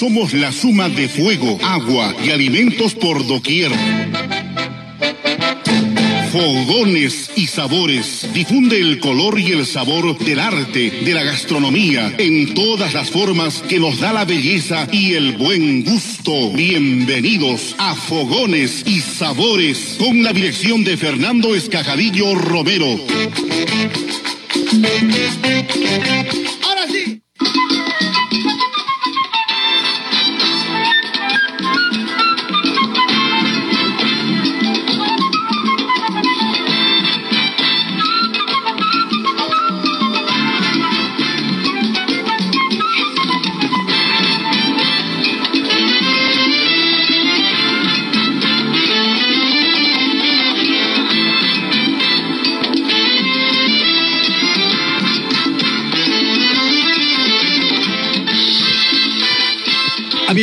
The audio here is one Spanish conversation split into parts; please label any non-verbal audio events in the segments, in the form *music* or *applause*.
somos la suma de fuego, agua y alimentos por doquier. Fogones y sabores. Difunde el color y el sabor del arte, de la gastronomía, en todas las formas que nos da la belleza y el buen gusto. Bienvenidos a Fogones y Sabores, con la dirección de Fernando Escajadillo Romero.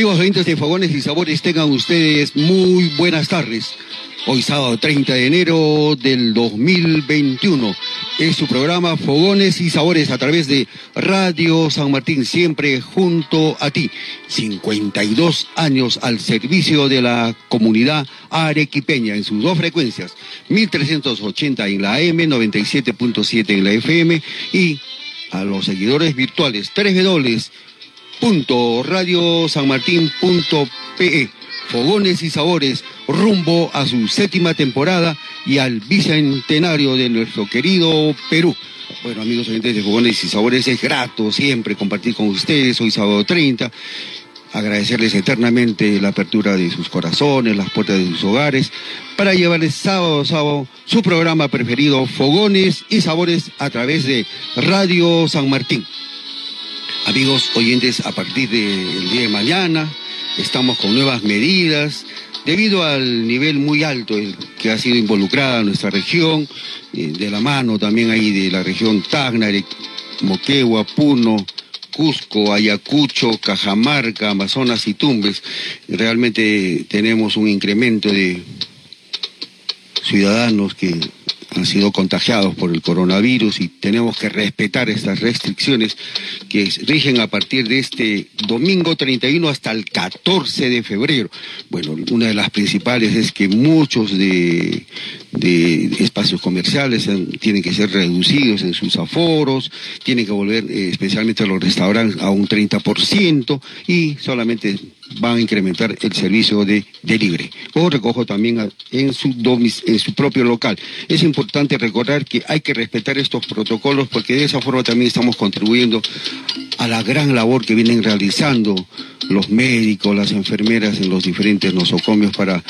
Amigos oyentes de Fogones y Sabores, tengan ustedes muy buenas tardes. Hoy sábado 30 de enero del 2021 es su programa Fogones y Sabores a través de Radio San Martín, siempre junto a ti. 52 años al servicio de la comunidad arequipeña en sus dos frecuencias, 1380 en la AM, 97.7 en la FM y a los seguidores virtuales, 3 W punto radiosanmartin.pe Fogones y Sabores rumbo a su séptima temporada y al bicentenario de nuestro querido Perú. Bueno, amigos oyentes de Fogones y Sabores, es grato siempre compartir con ustedes hoy sábado 30. Agradecerles eternamente la apertura de sus corazones, las puertas de sus hogares, para llevarles sábado a sábado su programa preferido, Fogones y Sabores, a través de Radio San Martín. Amigos oyentes, a partir del día de mañana estamos con nuevas medidas debido al nivel muy alto que ha sido involucrada nuestra región, eh, de la mano también ahí de la región Tacna, Moquegua, Puno, Cusco, Ayacucho, Cajamarca, Amazonas y Tumbes. Realmente tenemos un incremento de ciudadanos que han sido contagiados por el coronavirus y tenemos que respetar estas restricciones que rigen a partir de este domingo 31 hasta el 14 de febrero. Bueno, una de las principales es que muchos de, espacios comerciales tienen que ser reducidos en sus aforos, tienen que volver eh, especialmente los restaurantes a un 30% y solamente van a incrementar el servicio de delivery o recojo también en su, en su propio local. Es importante recordar que hay que respetar estos protocolos porque de esa forma también estamos contribuyendo a la gran labor que vienen realizando los médicos, las enfermeras en los diferentes nosocomios para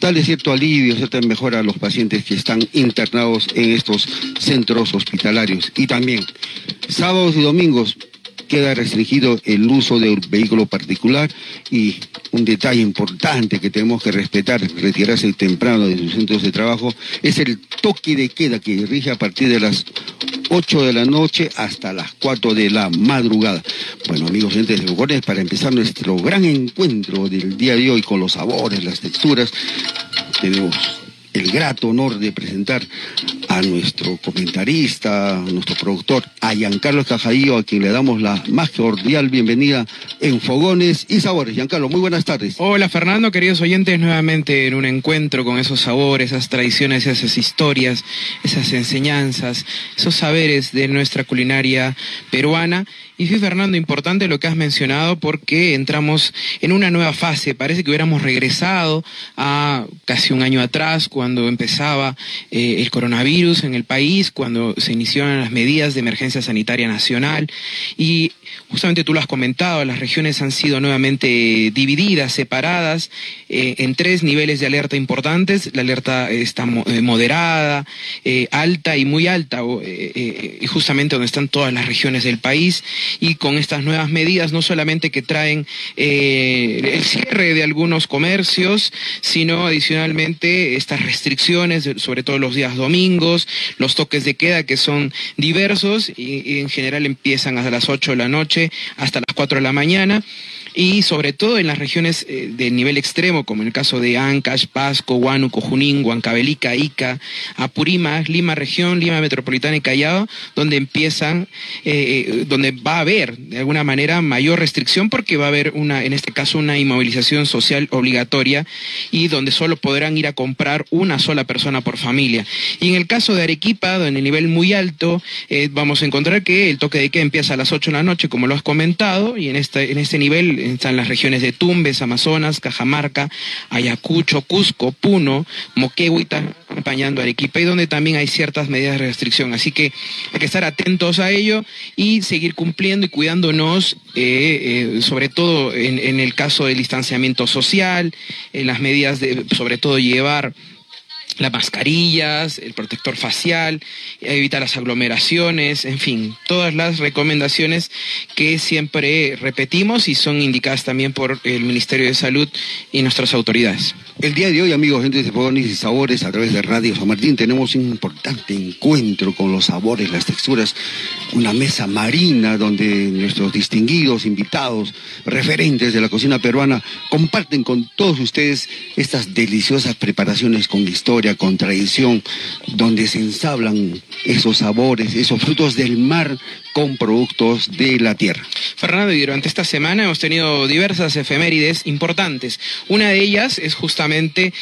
darle cierto alivio, cierta mejora a los pacientes que están internados en estos centros hospitalarios. Y también sábados y domingos queda restringido el uso de un vehículo particular y un detalle importante que tenemos que respetar, retirarse temprano de sus centros de trabajo, es el toque de queda que rige a partir de las 8 de la noche hasta las 4 de la madrugada. Bueno, amigos de Bocones, para empezar nuestro gran encuentro del día de hoy con los sabores, las texturas, tenemos el grato honor de presentar a nuestro comentarista, a nuestro productor, a Giancarlo Cajadillo, a quien le damos la más cordial bienvenida en Fogones y Sabores. Giancarlo, muy buenas tardes. Hola Fernando, queridos oyentes, nuevamente en un encuentro con esos sabores, esas tradiciones, esas historias, esas enseñanzas, esos saberes de nuestra culinaria peruana y sí, Fernando, importante lo que has mencionado porque entramos en una nueva fase. Parece que hubiéramos regresado a casi un año atrás, cuando empezaba eh, el coronavirus en el país, cuando se iniciaron las medidas de emergencia sanitaria nacional. Y justamente tú lo has comentado, las regiones han sido nuevamente divididas, separadas eh, en tres niveles de alerta importantes. La alerta está eh, moderada, alta y muy alta, justamente donde están todas las regiones del país y con estas nuevas medidas, no solamente que traen eh, el cierre de algunos comercios, sino adicionalmente estas restricciones, sobre todo los días domingos, los toques de queda que son diversos y, en general empiezan a las 8 de la noche hasta las 4 de la mañana y sobre todo en las regiones eh, de nivel extremo, como en el caso de Ancash, Pasco, Huánuco, Junín, Huancavelica, Ica, Apurímac, Lima región, Lima metropolitana y Callao, donde empiezan, eh, eh, donde va a haber de alguna manera mayor restricción porque va a haber una, en este caso, una inmovilización social obligatoria y donde solo podrán ir a comprar una sola persona por familia. Y en el caso de Arequipa, donde el nivel muy alto, vamos a encontrar que el toque de queda empieza a las 8 de la noche, como lo has comentado, y en este, en este nivel están las regiones de Tumbes, Amazonas, Cajamarca, Ayacucho, Cusco, Puno, Moquegüita, acompañando a Arequipa, y donde también hay ciertas medidas de restricción. Así que hay que estar atentos a ello y seguir cumpliendo y cuidándonos, eh, eh, sobre todo en, el caso del distanciamiento social, en las medidas de, sobre todo, llevar las mascarillas, el protector facial, evitar las aglomeraciones, en fin, todas las recomendaciones que siempre repetimos y son indicadas también por el Ministerio de Salud y nuestras autoridades. El día de hoy, amigos, gente de Fogones y Sabores, a través de Radio San Martín, tenemos un importante encuentro con los sabores, las texturas, una mesa marina donde nuestros distinguidos invitados, referentes de la cocina peruana, comparten con todos ustedes estas deliciosas preparaciones con historia, con tradición, donde se ensablan esos sabores, esos frutos del mar con productos de la tierra. Fernando, y durante esta semana hemos tenido diversas efemérides importantes. Una de ellas es justamente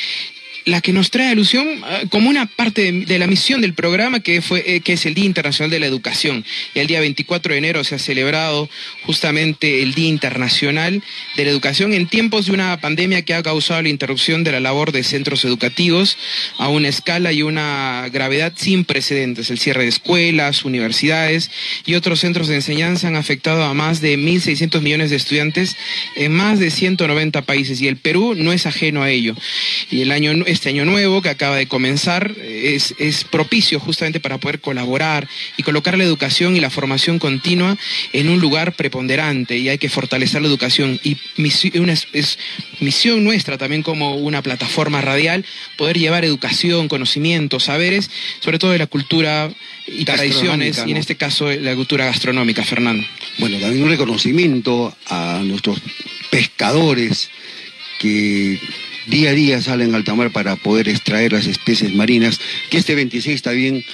la que nos trae alusión ah, como una parte de, la misión del programa que, fue, eh, que es el Día Internacional de la Educación. Y el día 24 de enero se ha celebrado justamente el Día Internacional de la Educación en tiempos de una pandemia que ha causado la interrupción de la labor de centros educativos a una escala y una gravedad sin precedentes. El cierre de escuelas, universidades y otros centros de enseñanza han afectado a más de 1.600 millones de estudiantes en más de 190 países y el Perú no es ajeno a ello. Y el año este año nuevo que acaba de comenzar es, es propicio justamente para poder colaborar y colocar la educación y la formación continua en un lugar preponderante y hay que fortalecer la educación y misión, es misión nuestra también como una plataforma radial poder llevar educación, conocimiento, saberes, sobre todo de la cultura y tradiciones, y en este caso la cultura gastronómica, Fernando. Bueno, también un reconocimiento a nuestros pescadores que día a día salen al alta mar para poder extraer las especies marinas, que este 26 también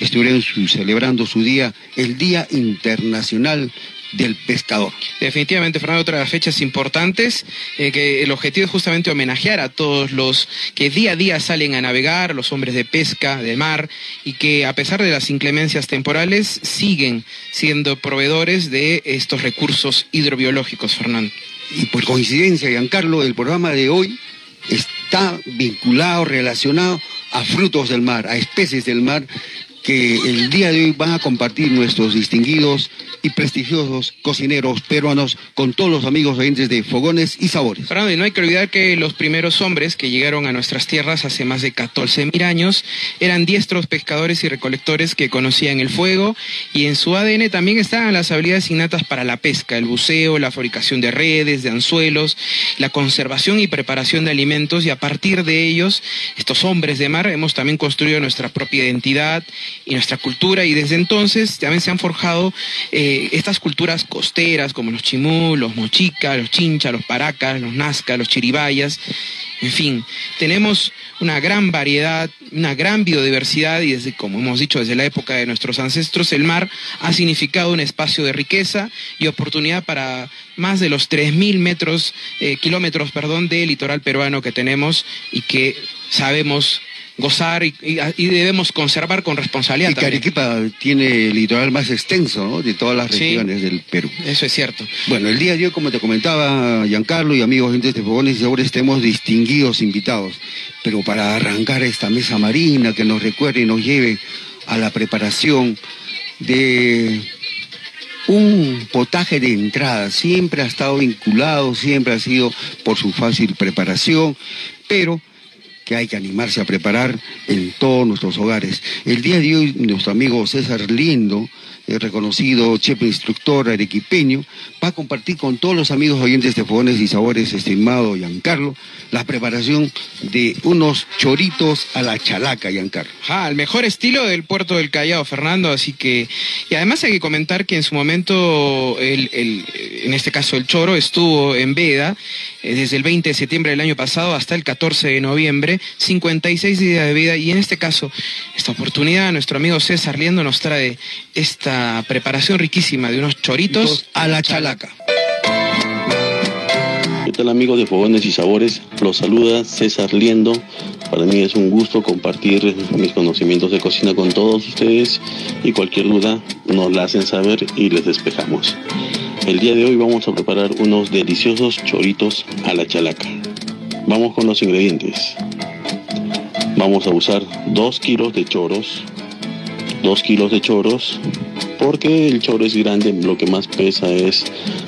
estuvieron celebrando su día, el Día Internacional del pescador. Definitivamente, Fernando, otra de las fechas importantes, eh, que el objetivo es justamente homenajear a todos los que día a día salen a navegar, los hombres de pesca, de mar, y que a pesar de las inclemencias temporales, siguen siendo proveedores de estos recursos hidrobiológicos, Fernando. Y por coincidencia, Giancarlo, el programa de hoy está vinculado, relacionado a frutos del mar, a especies del mar que el día de hoy van a compartir nuestros distinguidos y prestigiosos cocineros peruanos con todos los amigos oyentes de Fogones y Sabores. Y no hay que olvidar que los primeros hombres que llegaron a nuestras tierras hace más de 14 mil años eran diestros pescadores y recolectores que conocían el fuego y en su ADN también estaban las habilidades innatas para la pesca, el buceo, la fabricación de redes, de anzuelos, la conservación y preparación de alimentos y a partir de ellos, estos hombres de mar, hemos también construido nuestra propia identidad y nuestra cultura y desde entonces también se han forjado eh, estas culturas costeras como los chimú, los mochica, los chincha, los paracas, los nazca, los chiribayas, en fin, tenemos una gran variedad, una gran biodiversidad y desde, como hemos dicho, desde la época de nuestros ancestros, el mar ha significado un espacio de riqueza y oportunidad para más de los 3.000 metros, eh, kilómetros, perdón, de litoral peruano que tenemos y que sabemos gozar y, debemos conservar con responsabilidad. Y que Arequipa tiene el litoral más extenso de todas las regiones del Perú. Eso es cierto. Bueno, el día de hoy, como te comentaba Giancarlo y amigos gente de Fogones y Sabores, tenemos distinguidos invitados. Pero para arrancar esta mesa marina que nos recuerde y nos lleve a la preparación de un potaje de entrada. Siempre ha estado vinculado, siempre ha sido por su fácil preparación, pero que hay que animarse a preparar en todos nuestros hogares. El día de hoy nuestro amigo César Lindo eh, reconocido chef instructor arequipeño, va a compartir con todos los amigos oyentes de Fogones y Sabores, estimado Giancarlo, la preparación de unos choritos a la chalaca, Giancarlo. Ah, el mejor estilo del puerto del Callao, Fernando, así que... Y además hay que comentar que en su momento, el, el, en este caso el choro, estuvo en veda eh, desde el 20 de septiembre del año pasado hasta el 14 de noviembre, 56 días de vida, y en este caso, esta oportunidad, nuestro amigo César Liendo nos trae esta preparación riquísima de unos choritos a la chalaca. ¿Qué tal amigos de Fogones y Sabores? Los saluda César Liendo. Para mí es un gusto compartir mis conocimientos de cocina con todos ustedes y cualquier duda nos la hacen saber y les despejamos. El día de hoy vamos a preparar unos deliciosos choritos a la chalaca. Vamos con los ingredientes. Vamos a usar 2 kilos de choros, 2 kilos de choros, porque el choro es grande, lo que más pesa es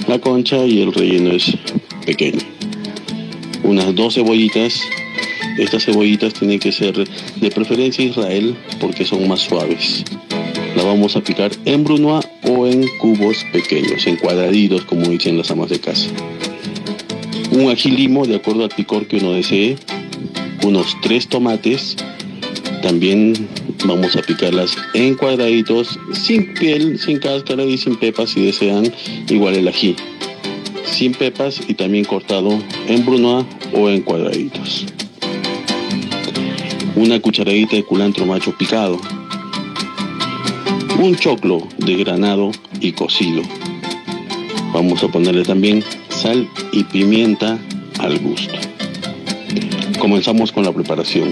la concha y el relleno es pequeño. Unas dos cebollitas. Estas cebollitas tienen que ser de preferencia Israel porque son más suaves. La vamos a picar en brunoise o en cubos pequeños, en cuadraditos como dicen las amas de casa. Un ají limo de acuerdo al picor que uno desee. Unos tres tomates. También vamos a picarlas en cuadraditos, sin piel, sin cáscara y sin pepas si desean, igual el ají sin pepas y también cortado en brunoise o en cuadraditos. Una cucharadita de culantro macho picado. Un choclo de granado y cocido. Vamos a ponerle también sal y pimienta al gusto. Comenzamos con la preparación.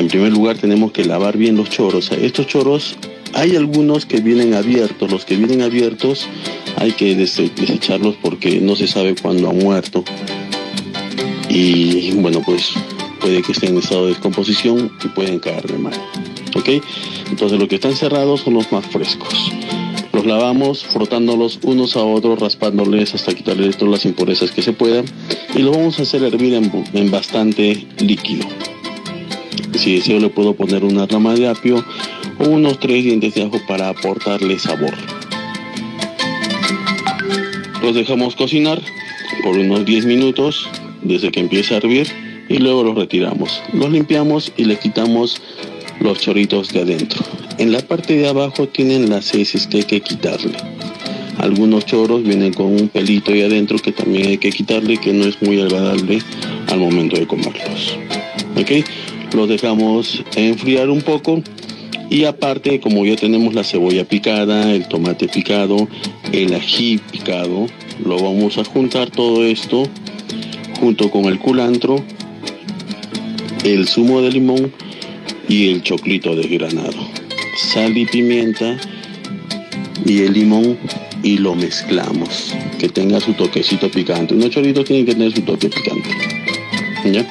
En primer lugar tenemos que lavar bien los choros. Estos choros hay algunos que vienen abiertos. Los que vienen abiertos hay que desecharlos porque no se sabe cuándo han muerto. Y bueno, pues puede que estén en estado de descomposición y pueden caer de mal. ¿Ok? Entonces los que están cerrados son los más frescos. Los lavamos frotándolos unos a otros, raspándoles hasta quitarles todas las impurezas que se puedan. Y lo vamos a hacer hervir en bastante líquido. Si deseo le puedo poner una rama de apio o unos tres dientes de ajo para aportarle sabor. Los dejamos cocinar por unos 10 minutos desde que empiece a hervir y luego los retiramos. Los limpiamos y le quitamos los choritos de adentro. En la parte de abajo tienen las heces que hay que quitarle. Algunos choros vienen con un pelito ahí adentro que también hay que quitarle que no es muy agradable al momento de comerlos. Los dejamos enfriar un poco y aparte, como ya tenemos la cebolla picada, el tomate picado, el ají picado, lo vamos a juntar todo esto junto con el culantro, el zumo de limón y el choclito desgranado. Sal y pimienta y el limón y lo mezclamos. Que tenga su toquecito picante. Unos choritos tienen que tener su toque picante. ¿Ya?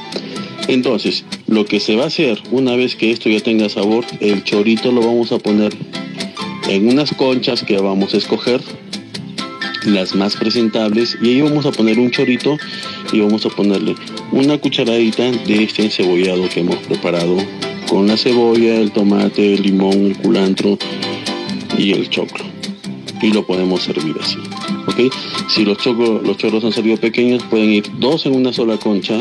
Entonces, lo que se va a hacer una vez que esto ya tenga sabor, el chorito lo vamos a poner en unas conchas que vamos a escoger, las más presentables, y ahí vamos a poner un chorito y vamos a ponerle una cucharadita de este encebollado que hemos preparado con la cebolla, el tomate, el limón, el culantro y el choclo. Y lo podemos servir así. ¿ok? Si los, los chorros han salido pequeños, pueden ir dos en una sola concha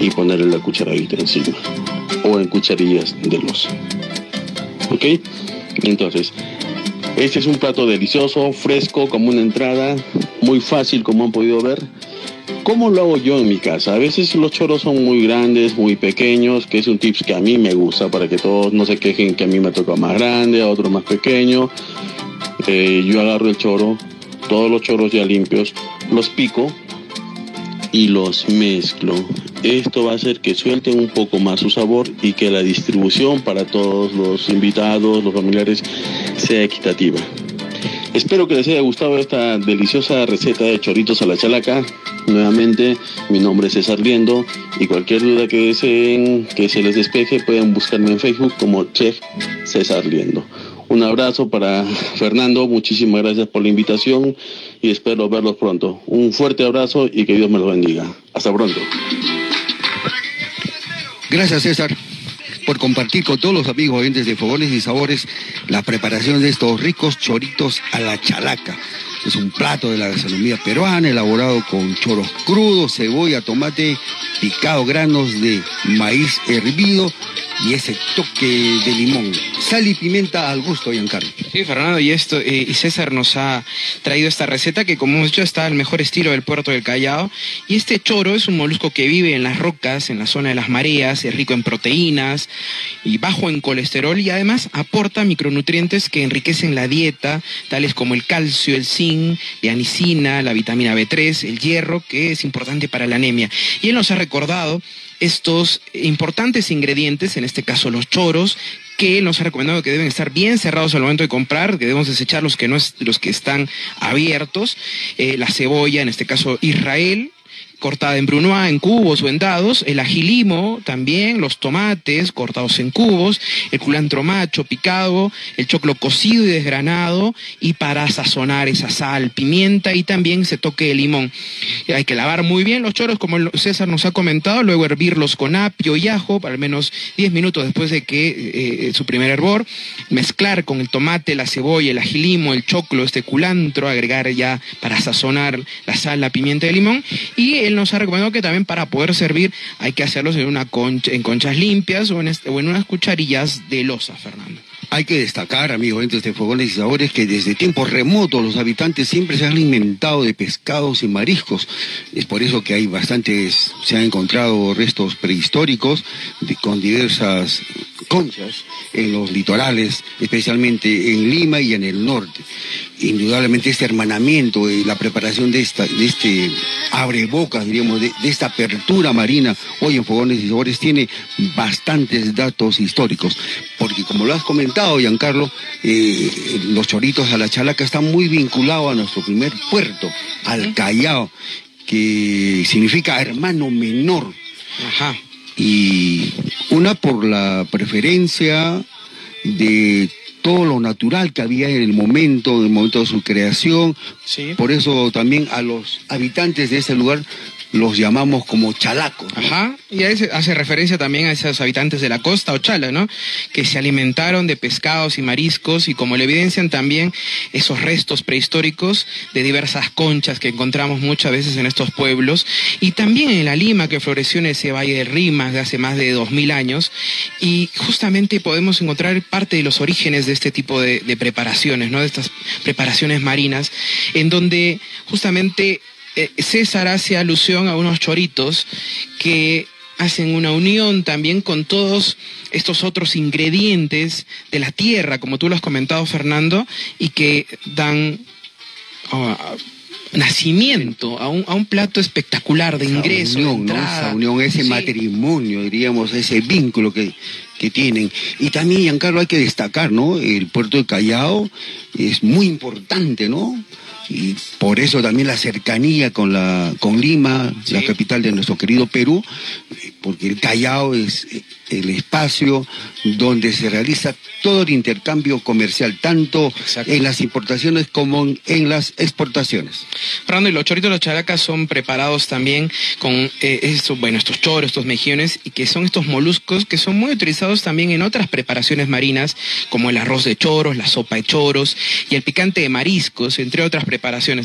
y ponerle la cucharadita encima o en cucharillas de los. ¿Ok? Entonces, este es un plato delicioso, fresco, como una entrada, muy fácil como han podido ver. ¿Cómo lo hago yo en mi casa? A veces los choros son muy grandes, muy pequeños, que es un tips que a mí me gusta para que todos no se quejen que a mí me toca más grande, a otro más pequeño. Eh, yo agarro el choro, todos los choros ya limpios, los pico y los mezclo. Esto va a hacer que suelten un poco más su sabor y que la distribución para todos los invitados, los familiares, sea equitativa. Espero que les haya gustado esta deliciosa receta de choritos a la chalaca. Nuevamente, mi nombre es César Liendo y cualquier duda que deseen que se les despeje pueden buscarme en Facebook como Chef César Liendo. Un abrazo para Fernando, muchísimas gracias por la invitación y espero verlos pronto. Un fuerte abrazo y que Dios me los bendiga. Hasta pronto. Gracias, César. por compartir con todos los amigos oyentes de Fogones y Sabores la preparación de estos ricos choritos a la chalaca. Es un plato de la gastronomía peruana elaborado con choros crudos, cebolla, tomate, picado, granos de maíz hervido y ese toque de limón. Sal y pimienta al gusto, Giancarlo. Sí, Fernando, y esto, eh, y César nos ha traído esta receta que, como hemos dicho, está al mejor estilo del puerto del Callao. Y este choro es un molusco que vive en las rocas, en la zona de las mareas, es rico en proteínas y bajo en colesterol y además aporta micronutrientes que enriquecen la dieta, tales como el calcio, el zinc, la anicina, la vitamina B3, el hierro, que es importante para la anemia. Y él nos ha recordado estos importantes ingredientes, en este caso los choros, que nos ha recomendado que deben estar bien cerrados al momento de comprar, que debemos desechar los que, no es, los que están abiertos, eh, la cebolla, en este caso Israel, cortada en brunoise, en cubos o en dados, el agilimo también, los tomates cortados en cubos, el culantro macho picado, el choclo cocido y desgranado, y para sazonar esa sal, pimienta y también se toque de limón. Hay que lavar muy bien los choros, como César nos ha comentado, luego hervirlos con apio y ajo, al menos 10 minutos después de que eh, su primer hervor, mezclar con el tomate, la cebolla, el agilimo, el choclo, este culantro, agregar ya para sazonar la sal, la pimienta y el limón, y el nos ha recomendado que también para poder servir hay que hacerlos en, una concha, en conchas limpias o en, este, o en unas cucharillas de losa, Fernando. Hay que destacar, amigos, entre de Fogones y Sabores, que desde tiempos remotos los habitantes siempre se han alimentado de pescados y mariscos. Es por eso que hay bastantes, se han encontrado restos prehistóricos con diversas conchas en los litorales, especialmente en Lima y en el norte. Indudablemente este hermanamiento y la preparación de, esta, de este abrebocas, diríamos, de, esta apertura marina hoy en Fogones y Sabores tiene bastantes datos históricos, porque como lo has comentado, Giancarlo, eh, los choritos a la chalaca están muy vinculados a nuestro primer puerto, al Callao, que significa hermano menor. Ajá y una por la preferencia de todo lo natural que había en el momento, en el momento de su creación. Por eso también a los habitantes de ese lugar los llamamos como chalacos. Ajá, y ahí hace referencia también a esos habitantes de la costa o chala, ¿no? Que se alimentaron de pescados y mariscos y como le evidencian también esos restos prehistóricos de diversas conchas que encontramos muchas veces en estos pueblos y también en la Lima que floreció en ese valle de Rimas de hace más de dos mil años y justamente podemos encontrar parte de los orígenes de este tipo de preparaciones, ¿no? De estas preparaciones marinas en donde justamente eh, César hace alusión a unos choritos que hacen una unión también con todos estos otros ingredientes de la tierra, como tú lo has comentado, Fernando, y que dan ah, nacimiento a un, a un, plato espectacular de ingreso. Unión, Esa unión, ese matrimonio, diríamos, ese vínculo que, que tienen. Y también, Giancarlo, hay que destacar, ¿no? El puerto de Callao es muy importante, ¿no? Y por eso también la cercanía con la con Lima, la capital de nuestro querido Perú, porque el Callao es el espacio donde se realiza todo el intercambio comercial, tanto en las importaciones como en las exportaciones. Fernando, y los choritos de los characas son preparados también con eh, estos, bueno, estos choros, estos mejillones, y que son estos moluscos que son muy utilizados también en otras preparaciones marinas, como el arroz de choros, la sopa de choros y el picante de mariscos, entre otras preparaciones.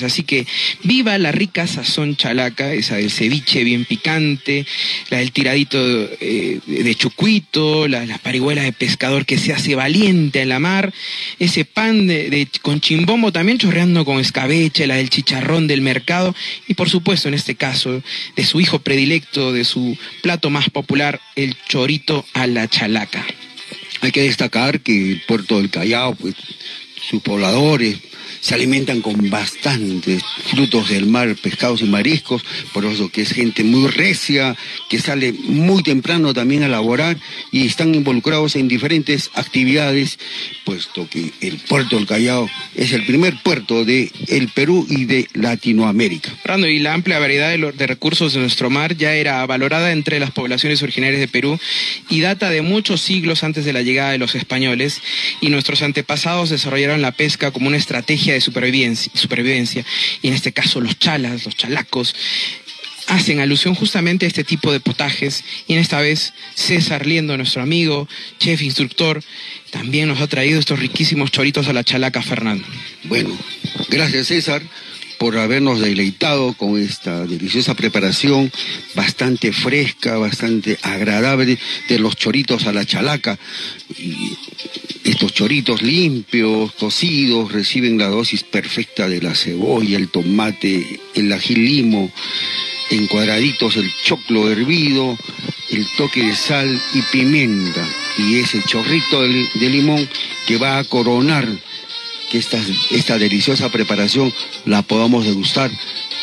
Así que viva la rica sazón chalaca, esa del ceviche bien picante, la del tiradito eh, de chucuito, las parihuelas de pescador que se hace valiente en la mar, ese pan de, con chimbombo también chorreando con escabeche, la del chicharrón del mercado y por supuesto en este caso de su hijo predilecto, de su plato más popular, el chorito a la chalaca. Hay que destacar que el puerto del Callao, pues, sus pobladores, se alimentan con bastantes frutos del mar, pescados y mariscos, por eso que es gente muy recia, que sale muy temprano también a laborar y están involucrados en diferentes actividades, puesto que el puerto del Callao es el primer puerto de el Perú y de Latinoamérica. Fernando, y la amplia variedad de, de recursos de nuestro mar ya era valorada entre las poblaciones originarias de Perú y data de muchos siglos antes de la llegada de los españoles y nuestros antepasados desarrollaron la pesca como una estrategia de supervivencia, supervivencia, y en este caso los chalas, los chalacos, hacen alusión justamente a este tipo de potajes y en esta vez César Liendo, nuestro amigo, chef, instructor, también nos ha traído estos riquísimos choritos a la chalaca, Fernando. Bueno, gracias César por habernos deleitado con esta deliciosa preparación, bastante fresca, bastante agradable, de los choritos a la chalaca. Y estos choritos limpios, cocidos, reciben la dosis perfecta de la cebolla, el tomate, el ají limo, en cuadraditos el choclo hervido, el toque de sal y pimienta y ese chorrito de, limón que va a coronar que esta, esta deliciosa preparación la podamos degustar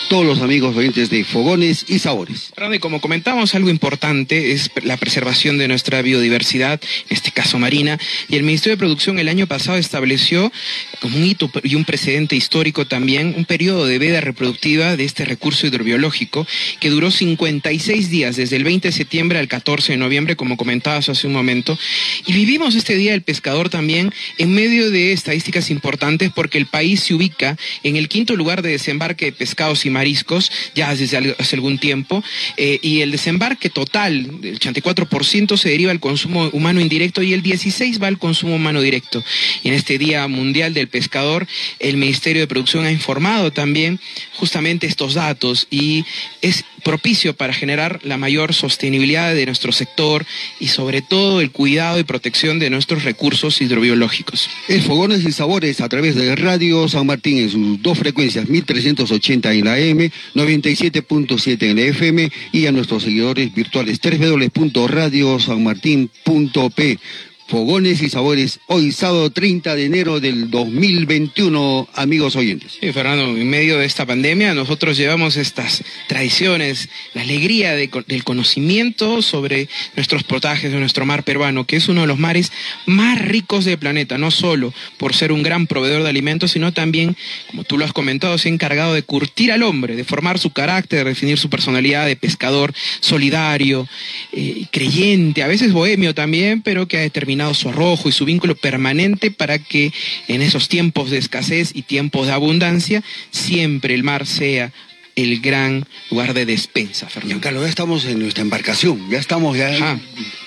todos los amigos oyentes de Fogones y Sabores. Y como comentamos, algo importante es la preservación de nuestra biodiversidad, en este caso marina, y el Ministerio de Producción el año pasado estableció como un hito y un precedente histórico también un periodo de veda reproductiva de este recurso hidrobiológico que duró 56 días, desde el 20 de septiembre al 14 de noviembre, como comentabas hace un momento, y vivimos este Día del Pescador también en medio de estadísticas importantes porque el país se ubica en el quinto lugar de desembarque de pescados y mariscos ya desde hace algún tiempo eh, y el desembarque total del 84% se deriva al consumo humano indirecto y el 16% va al consumo humano directo. Y en este Día Mundial del Pescador, el Ministerio de Producción ha informado también justamente estos datos y es propicio para generar la mayor sostenibilidad de nuestro sector y sobre todo el cuidado y protección de nuestros recursos hidrobiológicos. Es Fogones y Sabores a través de Radio San Martín en sus dos frecuencias, 1380 en la M, 97.7 en la FM y a nuestros seguidores virtuales www.radiosanmartin.p. Fogones y Sabores, hoy sábado 30 de enero del 2021, amigos oyentes. Sí, Fernando, en medio de esta pandemia nosotros llevamos estas tradiciones, la alegría del conocimiento sobre nuestros potajes de nuestro mar peruano, que es uno de los mares más ricos del planeta, no solo por ser un gran proveedor de alimentos, sino también, como tú lo has comentado, se ha encargado de curtir al hombre, de formar su carácter, de definir su personalidad de pescador solidario, eh, creyente, a veces bohemio también, pero que ha determinado su arrojo y su vínculo permanente para que en esos tiempos de escasez y tiempos de abundancia siempre el mar sea el gran lugar de despensa, Fernando. Carlos, ya estamos en nuestra embarcación, ya estamos, ya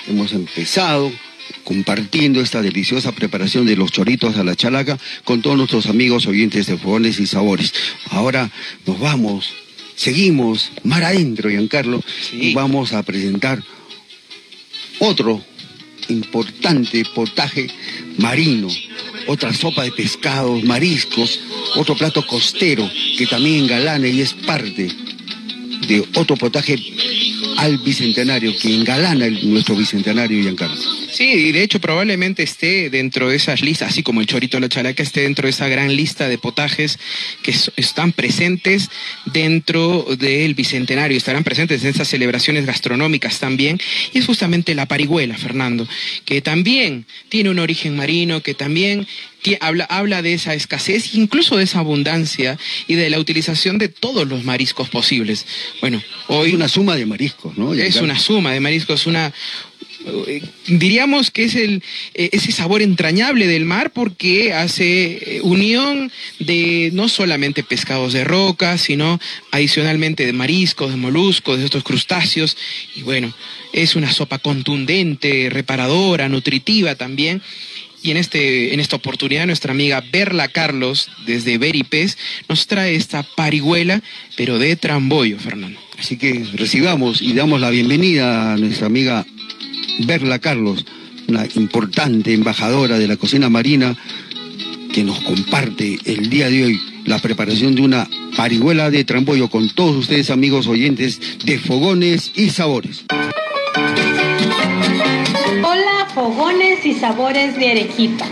hemos empezado compartiendo esta deliciosa preparación de los choritos a la chalaca con todos nuestros amigos oyentes de Fogones y Sabores. Ahora nos vamos, seguimos mar adentro, Giancarlo, y vamos a presentar otro importante potaje marino, otra sopa de pescados, mariscos, otro plato costero que también engalana y es parte de otro potaje al bicentenario, que engalana nuestro bicentenario, Giancarlo. Sí, y de hecho probablemente esté dentro de esas listas, así como el chorito de la chalaca esté dentro de esa gran lista de potajes que están presentes dentro del bicentenario, estarán presentes en esas celebraciones gastronómicas también, y es justamente la parihuela, Fernando, que también tiene un origen marino, que también habla, habla de esa escasez, incluso de esa abundancia y de la utilización de todos los mariscos posibles. Bueno, hoy... Es una suma de mariscos, ¿no? Es una suma de mariscos, una, diríamos que es el, eh, ese sabor entrañable del mar porque hace eh, unión de no solamente pescados de roca, sino adicionalmente de mariscos, de moluscos, de estos crustáceos. Y bueno, es una sopa contundente, reparadora, nutritiva también. Y en, este, en esta oportunidad nuestra amiga Berla Carlos, desde Beripes, nos trae esta parihuela, pero de tramboyo, Fernando. Así que recibamos y damos la bienvenida a nuestra amiga Berla Carlos, una importante embajadora de la cocina marina que nos comparte el día de hoy la preparación de una parihuela de trambollo con todos ustedes amigos oyentes de Fogones y Sabores. Hola Fogones y Sabores de Arequipa.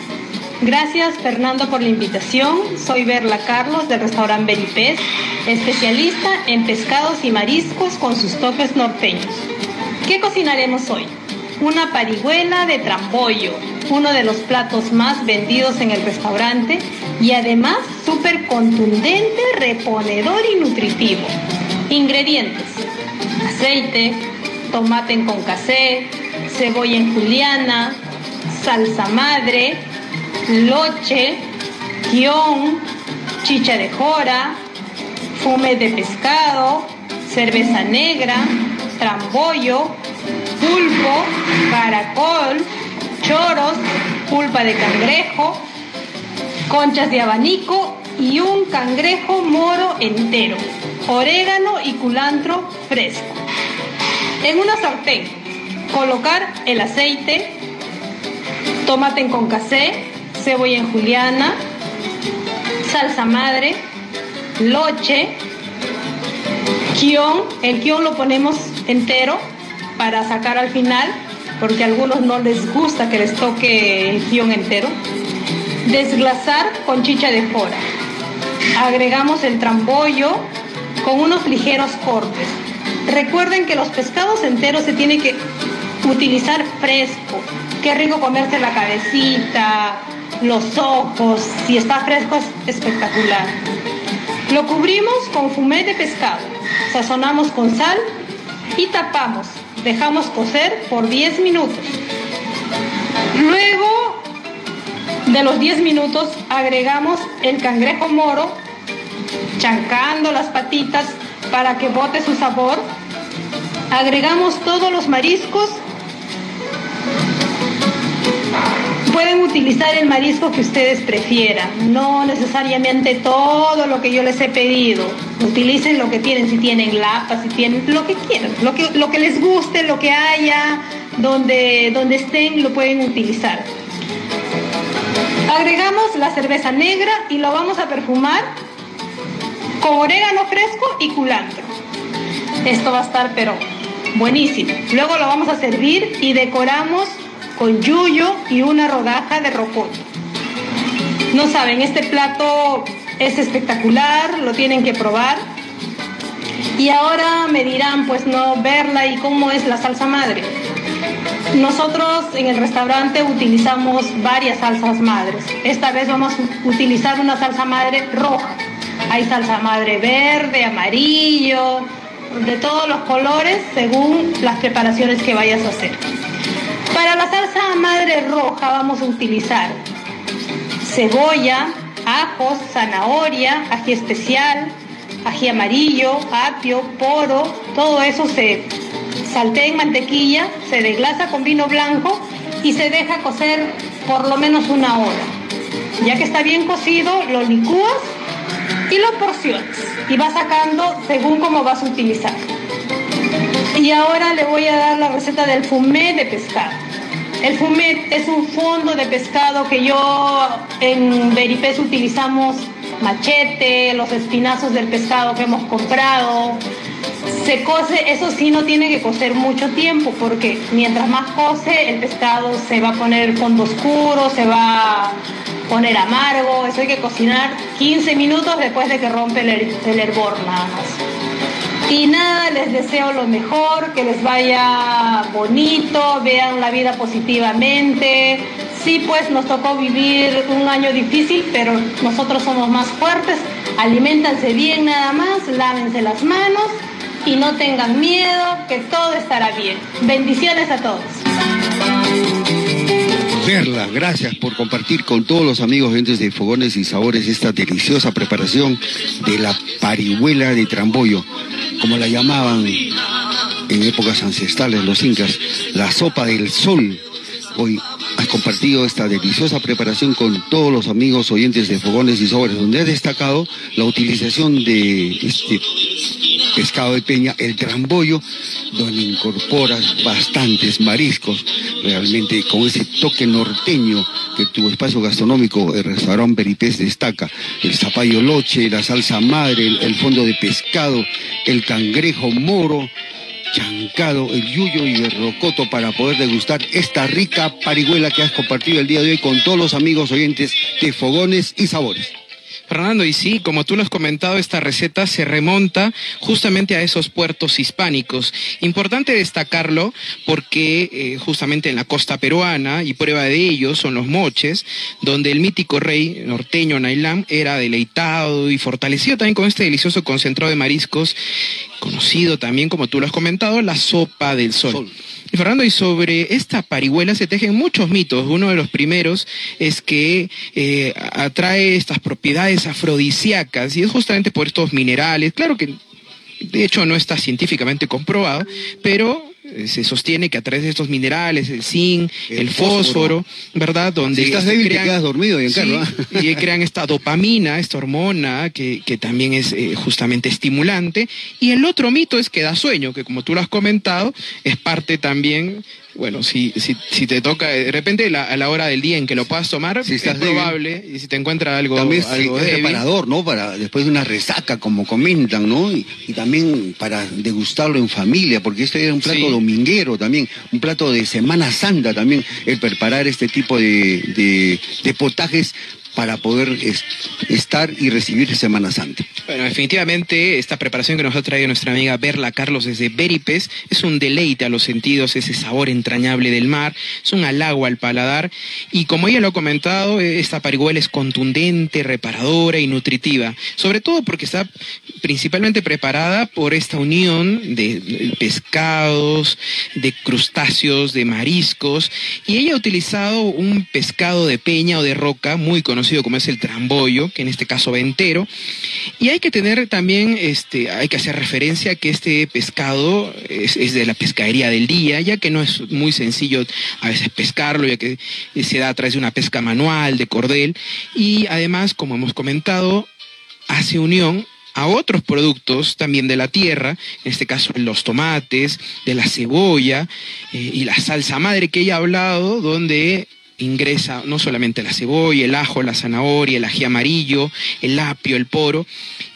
Gracias Fernando por la invitación. Soy Berla Carlos del restaurante Beripés, especialista en pescados y mariscos con sus toques norteños. ¿Qué cocinaremos hoy? Una parihuela de trambollo, uno de los platos más vendidos en el restaurante y además súper contundente, reponedor y nutritivo. Ingredientes: aceite, tomate en concassé, cebolla en juliana, salsa madre, loche, guion, chicha de jora, fume de pescado, cerveza negra, trambollo, pulpo, caracol, choros, pulpa de cangrejo, conchas de abanico y un cangrejo moro entero, orégano y culantro fresco. En una sartén, colocar el aceite, tomate en concasé, cebolla en juliana, salsa madre, loche, guion, el guion lo ponemos entero para sacar al final, porque a algunos no les gusta que les toque el guion entero. Desglasar con chicha de fora. Agregamos el trambollo con unos ligeros cortes. Recuerden que los pescados enteros se tienen que utilizar fresco. Qué rico comerse la cabecita, los ojos, si está fresco es espectacular. Lo cubrimos con fumé de pescado, sazonamos con sal y tapamos. Dejamos cocer por 10 minutos. Luego de los 10 minutos agregamos el cangrejo moro, chancando las patitas para que bote su sabor. Agregamos todos los mariscos pueden utilizar el marisco que ustedes prefieran, no necesariamente todo lo que yo les he pedido. Utilicen lo que tienen, si tienen lapa, si tienen lo que quieran, lo que, lo que les guste, lo que haya, donde, donde estén, lo pueden utilizar. Agregamos la cerveza negra y lo vamos a perfumar con orégano fresco y culantro. Esto va a estar pero buenísimo. Luego lo vamos a servir y decoramos con yuyo y una rodaja de rocoto. No saben, este plato es espectacular, lo tienen que probar. Y ahora me dirán, pues no, verla y cómo es la salsa madre. Nosotros en el restaurante utilizamos varias salsas madres. Esta vez vamos a utilizar una salsa madre roja. Hay salsa madre verde, amarillo, de todos los colores según las preparaciones que vayas a hacer. Para la salsa madre roja vamos a utilizar cebolla, ajos, zanahoria, ají especial, ají amarillo, apio, poro, todo eso se saltea en mantequilla, se desglasa con vino blanco y se deja cocer por lo menos una hora. Ya que está bien cocido, lo licúas y lo porcionas y vas sacando según cómo vas a utilizar. Y ahora le voy a dar la receta del fumé de pescado. El fumet es un fondo de pescado que yo en Beripés utilizamos machete, los espinazos del pescado que hemos comprado. Se cose, eso sí no tiene que cocer mucho tiempo porque mientras más cose el pescado se va a poner fondo oscuro, se va poner amargo, eso hay que cocinar 15 minutos después de que rompe el, el hervor nada más. Y nada, les deseo lo mejor, que les vaya bonito, vean la vida positivamente. Sí, pues nos tocó vivir un año difícil, pero nosotros somos más fuertes. Aliméntanse bien nada más, lávense las manos y no tengan miedo, que todo estará bien. Bendiciones a todos. Verla, gracias por compartir con todos los amigos gentes de Fogones y Sabores esta deliciosa preparación de la parihuela de trambollo como la llamaban en épocas ancestrales los incas, la sopa del sol. Hoy compartido esta deliciosa preparación con todos los amigos oyentes de Fogones y Sobres, donde ha destacado la utilización de este pescado de peña, el trambollo, donde incorporas bastantes mariscos, realmente con ese toque norteño que tu espacio gastronómico, el restaurante Beripés destaca, el zapallo loche, la salsa madre, el, fondo de pescado, el cangrejo moro, chancado, el yuyo y el rocoto para poder degustar esta rica parihuela que has compartido el día de hoy con todos los amigos oyentes de Fogones y Sabores. Fernando, y sí, como tú lo has comentado, esta receta se remonta justamente a esos puertos hispánicos. Importante destacarlo porque eh, justamente en la costa peruana, y prueba de ello son los moches, donde el mítico rey norteño Nailán era deleitado y fortalecido también con este delicioso concentrado de mariscos, conocido también, como tú lo has comentado, la sopa del sol. Fernando, y sobre esta parihuela se tejen muchos mitos. Uno de los primeros es que eh, atrae estas propiedades afrodisíacas y es justamente por estos minerales. Claro que De hecho, no está científicamente comprobado, pero se sostiene que a través de estos minerales, el zinc, el, fósforo, ¿verdad? Donde si estás débil te quedas dormido, Giancarlo. Sí, y *laughs* crean esta dopamina, esta hormona que, que también es eh, justamente estimulante. Y el otro mito es que da sueño, que como tú lo has comentado, es parte también bueno, si, si, si te toca, de repente a la hora del día en que lo puedas tomar, es probable, y si te encuentras algo, también algo es reparador, ¿no? Para después de una resaca, como comentan, ¿no? Y, también para degustarlo en familia, porque este es un plato dominguero también, un plato de Semana Santa también, el preparar este tipo de, de, de potajes para poder estar y recibir Semana Santa. Bueno, definitivamente esta preparación que nos ha traído nuestra amiga Berla Carlos desde Beripes es un deleite a los sentidos, ese sabor entrañable del mar, es un halago al paladar. Y como ella lo ha comentado, esta parihuela es contundente, reparadora y nutritiva, sobre todo porque está principalmente preparada por esta unión de pescados, de crustáceos, de mariscos. Y ella ha utilizado un pescado de peña o de roca muy conocido como es el tramboyo, que en este caso va entero. Y hay que tener también, este, hay que hacer referencia a que este pescado es, es de la pescadería del día, ya que no es muy sencillo a veces pescarlo, ya que se da a través de una pesca manual, de cordel. Y además, como hemos comentado, hace unión a otros productos también de la tierra, en este caso los tomates, de la cebolla eh, y la salsa madre que ella ha hablado, donde ingresa no solamente la cebolla, el ajo, la zanahoria, el ají amarillo, el apio, el poro,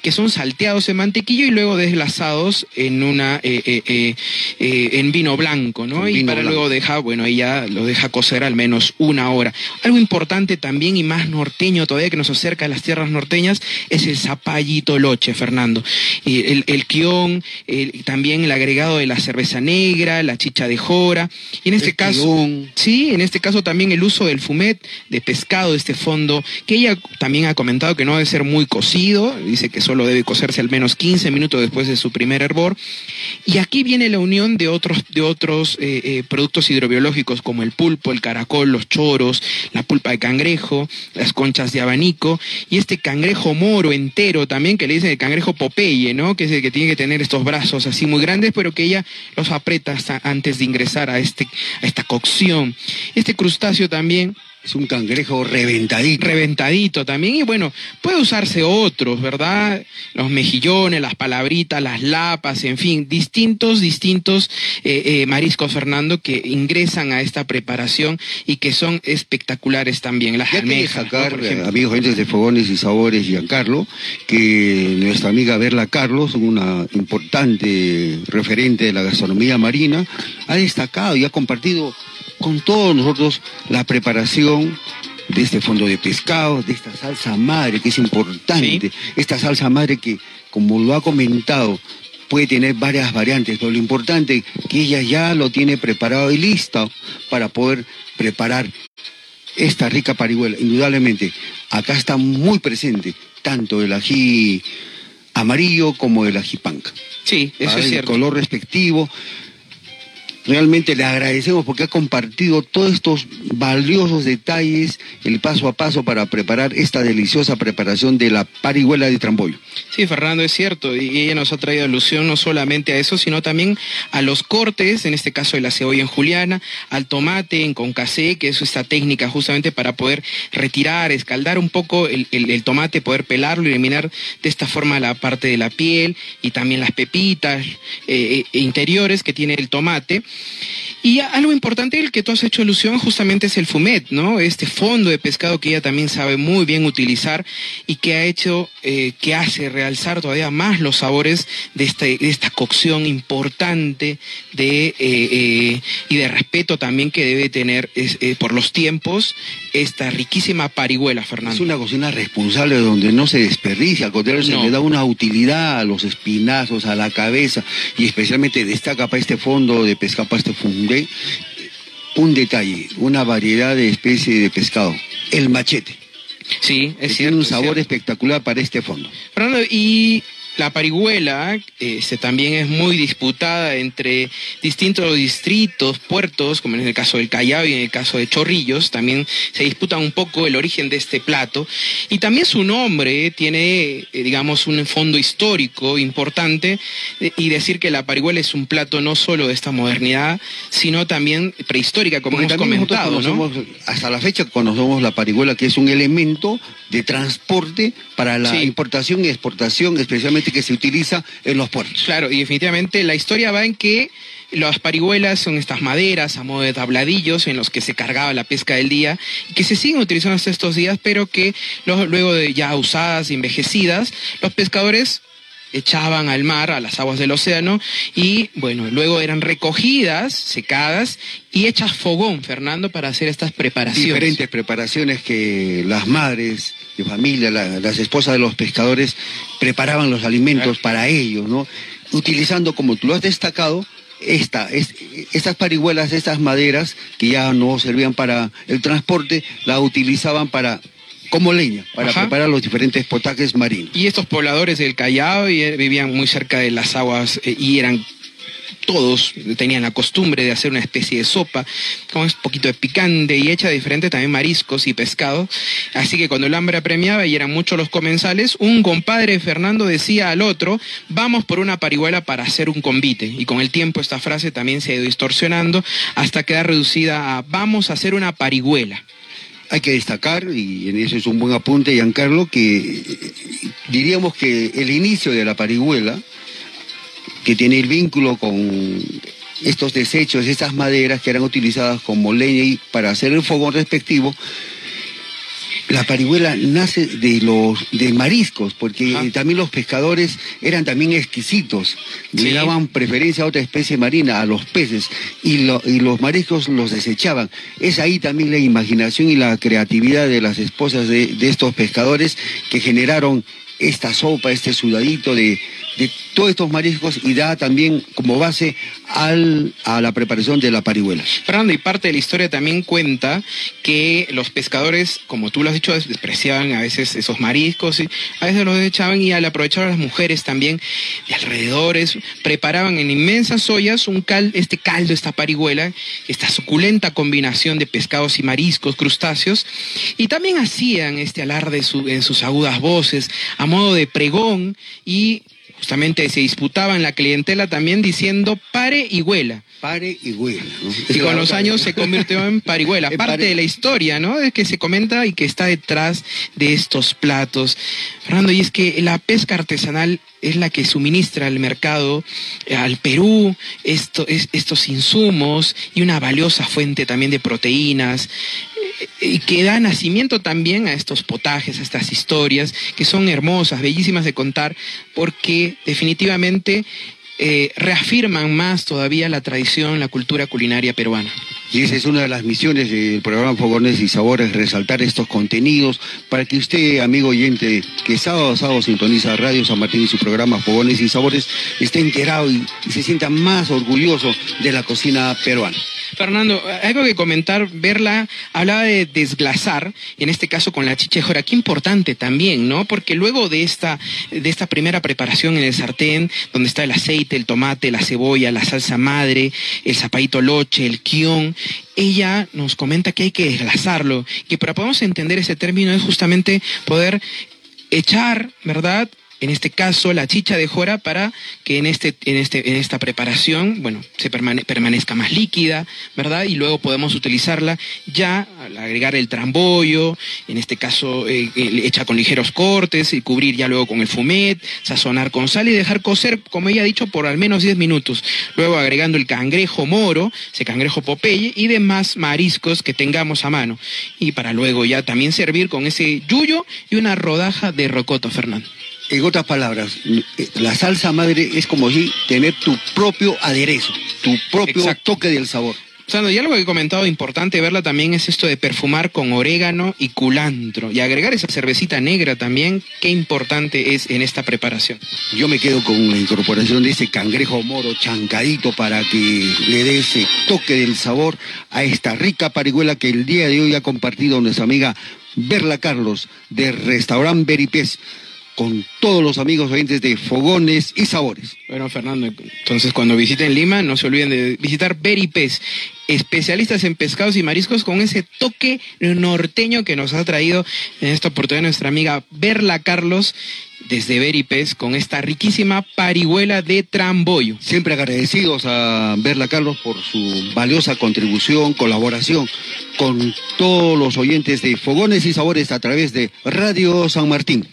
que son salteados en mantequillo y luego deslazados en una eh, eh, eh, en vino blanco, ¿no? y para luego deja, bueno, ella lo deja cocer al menos una hora. Algo importante también y más norteño todavía que nos acerca a las tierras norteñas es el zapallito loche, Fernando. el, el quión, también el agregado de la cerveza negra, la chicha de jora, y en este caso, sí, en este caso también el uso del fumet de pescado, este fondo, que ella también ha comentado que no debe ser muy cocido, dice que solo debe cocerse al menos 15 minutos después de su primer hervor. Y aquí viene la unión de otros, de otros eh, eh, productos hidrobiológicos como el pulpo, el caracol, los choros, la pulpa de cangrejo, las conchas de abanico y este cangrejo moro entero también, que le dicen el cangrejo Popeye, ¿no? Que es el que tiene que tener estos brazos así muy grandes, pero que ella los aprieta antes de ingresar a, este, a esta cocción. Este crustáceo también es un cangrejo reventadito. Reventadito también. Y bueno, puede usarse otros, ¿verdad? Los mejillones, las palabritas, las lapas, en fin, distintos, distintos eh, eh, mariscos, Fernando, que ingresan a esta preparación y que son espectaculares también. Las almejas. sacar, amigos oyentes de Fogones y Sabores, Giancarlo, que nuestra amiga Berla Carlos, una importante referente de la gastronomía marina, ha destacado y ha compartido con todos nosotros la preparación de este fondo de pescado, de esta salsa madre que es importante, esta salsa madre que, como lo ha comentado, puede tener varias variantes, pero lo importante es que ella ya lo tiene preparado y listo para poder preparar esta rica parihuela. Indudablemente, acá está muy presente tanto el ají amarillo como el ají panca. Sí, eso es cierto. El color respectivo, Realmente le agradecemos porque ha compartido todos estos valiosos detalles, el paso a paso para preparar esta deliciosa preparación de la parihuela de tramboyo. Sí, Fernando, es cierto. Y ella nos ha traído alusión no solamente a eso, sino también a los cortes, en este caso de la cebolla en juliana, al tomate en concasé, que es esta técnica justamente para poder retirar, escaldar un poco el, tomate, poder pelarlo y eliminar de esta forma la parte de la piel y también las pepitas eh, eh, interiores que tiene el tomate. Y algo importante el que tú has hecho alusión justamente es el fumet, ¿no? Este fondo de pescado que ella también sabe muy bien utilizar y que ha hecho, eh, que hace realzar todavía más los sabores de, este, de esta cocción importante de, eh, eh, y de respeto también que debe tener por los tiempos esta riquísima parihuela, Fernando. Es una cocina responsable donde no se desperdicia, al contrario, se le da una utilidad a los espinazos, a la cabeza y especialmente destaca para este fondo de pescado este fundé un detalle, una variedad de especies de pescado, el machete. Sí, es cierto. Tiene un sabor espectacular para este fondo. Fernando, y la parihuela este, también es muy disputada entre distintos distritos, puertos, como en el caso del Callao y en el caso de Chorrillos, también se disputa un poco el origen de este plato. Y también su nombre tiene, eh, digamos, un fondo histórico importante eh, y decir que la parihuela es un plato no solo de esta modernidad, sino también prehistórica, como hemos comentado. Hasta la fecha conocemos la parihuela, que es un elemento de transporte para la importación y exportación, especialmente que se utiliza en los puertos. Claro, y definitivamente la historia va en que las parihuelas son estas maderas a modo de tabladillos en los que se cargaba la pesca del día que se siguen utilizando hasta estos días, pero que luego de ya usadas y envejecidas, los pescadores echaban al mar, a las aguas del océano, y bueno, luego eran recogidas, secadas y hechas fogón, Fernando, para hacer estas preparaciones. Diferentes preparaciones que las madres de familia, las esposas de los pescadores preparaban los alimentos para ellos, ¿no? Utilizando, como tú lo has destacado, esta, estas parihuelas, estas maderas que ya no servían para el transporte, las utilizaban para como leña para preparar los diferentes potajes marinos. Y estos pobladores del Callao eh, vivían muy cerca de las aguas eh, y eran todos tenían la costumbre de hacer una especie de sopa con un poquito de picante y hecha de diferente también mariscos y pescado. Así que cuando el hambre apremiaba y eran muchos los comensales, un compadre Fernando decía al otro, vamos por una parihuela para hacer un convite. Y con el tiempo esta frase también se ha ido distorsionando hasta quedar reducida a vamos a hacer una parihuela. Hay que destacar, y en eso es un buen apunte, Giancarlo, que diríamos que el inicio de la parihuela, que tiene el vínculo con estos desechos, estas maderas que eran utilizadas como leña y para hacer el fogón respectivo, la parihuela nace de los de mariscos, porque también los pescadores eran también exquisitos, le daban preferencia a otra especie marina, a los peces, y, los mariscos los desechaban. Es ahí también la imaginación y la creatividad de las esposas de, de estos pescadores que generaron esta sopa, este sudadito de, de todos estos mariscos y da también como base a la preparación de la parihuela. Fernando, y parte de la historia también cuenta que los pescadores, como tú lo has dicho, despreciaban a veces esos mariscos, y a veces los desechaban y al aprovechar a las mujeres también de alrededores, preparaban en inmensas ollas un cal, este caldo, esta parihuela, esta suculenta combinación de pescados y mariscos, crustáceos, y también hacían este alarde en sus agudas voces, a modo de pregón y justamente se disputaban la clientela también diciendo pare y huela. Pare y huela. Y con los años se convirtió en *laughs* parihuela. Parte de la historia, ¿no? Es que se comenta y que está detrás de estos platos. Fernando, y es que la pesca artesanal es la que suministra al mercado, eh, al Perú, estos insumos y una valiosa fuente también de proteínas, y que da nacimiento también a estos potajes, a estas historias, que son hermosas, bellísimas de contar, porque definitivamente eh, reafirman más todavía la tradición, la cultura culinaria peruana. Y esa es una de las misiones del programa Fogones y Sabores, resaltar estos contenidos para que usted, amigo oyente, que sábado a sábado sintoniza Radio San Martín y su programa Fogones y Sabores, esté enterado y se sienta más orgulloso de la cocina peruana. Fernando, algo que comentar, verla, hablaba de desglasar, en este caso con la chichejora, qué importante también, ¿no? Porque luego de esta, de esta primera preparación en el sartén, donde está el aceite, el tomate, la cebolla, la salsa madre, el zapaito loche, el quión, ella nos comenta que hay que desglasarlo, que para podamos entender ese término es justamente poder echar, ¿verdad? En este caso la chicha de jora para que en, este, en, este, en esta preparación, bueno, se permanezca más líquida, ¿verdad? Y luego podemos utilizarla ya al agregar el trambollo, en este caso eh, hecha con ligeros cortes y cubrir ya luego con el fumet, sazonar con sal y dejar cocer, como ella ha dicho, por al menos 10 minutos. Luego agregando el cangrejo moro, ese cangrejo popeye y demás mariscos que tengamos a mano. Y para luego ya también servir con ese yuyo y una rodaja de rocoto, Fernando. En otras palabras, la salsa madre es como si tener tu propio aderezo, tu propio toque del sabor. Sando, y algo que he comentado importante verla también es esto de perfumar con orégano y culantro y agregar esa cervecita negra también, qué importante es en esta preparación. Yo me quedo con la incorporación de ese cangrejo moro chancadito para que le dé ese toque del sabor a esta rica parihuela que el día de hoy ha compartido nuestra amiga Berla Carlos de Restaurant Beripés con todos los amigos oyentes de Fogones y Sabores. Bueno, Fernando, entonces cuando visiten Lima, no se olviden de visitar Beripes, especialistas en pescados y mariscos con ese toque norteño que nos ha traído en esta oportunidad nuestra amiga Berla Carlos desde Beripes con esta riquísima parihuela de tramboyo. Siempre agradecidos a Berla Carlos por su valiosa contribución, colaboración con todos los oyentes de Fogones y Sabores a través de Radio San Martín.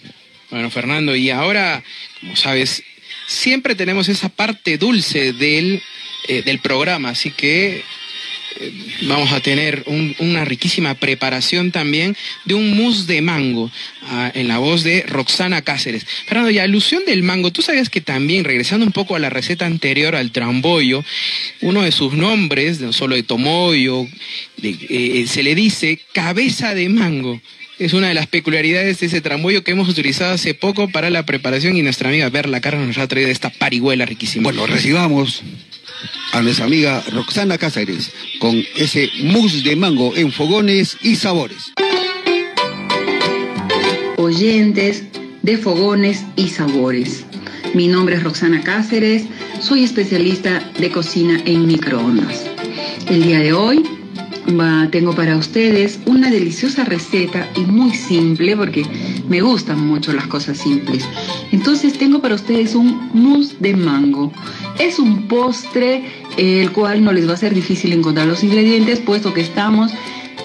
Bueno, Fernando, y ahora, como sabes, siempre tenemos esa parte dulce del, eh, del programa, así que eh, vamos a tener una riquísima preparación también de un mousse de mango ah, en la voz de Roxana Cáceres. Fernando, y alusión del mango, tú sabes que también, regresando un poco a la receta anterior, al tramboyo, uno de sus nombres, no solo de tomoyo, eh, se le dice cabeza de mango es una de las peculiaridades de ese tramboyo que hemos utilizado hace poco para la preparación y nuestra amiga Berla Carlos nos ha traído esta parihuela riquísima. Bueno, recibamos a nuestra amiga Roxana Cáceres con ese mousse de mango en fogones y sabores. Oyentes de fogones y sabores. Mi nombre es Roxana Cáceres, soy especialista de cocina en microondas. El día de hoy tengo para ustedes una deliciosa receta y muy simple porque me gustan mucho las cosas simples. Entonces tengo para ustedes un mousse de mango. Es un postre el cual no les va a ser difícil encontrar los ingredientes puesto que estamos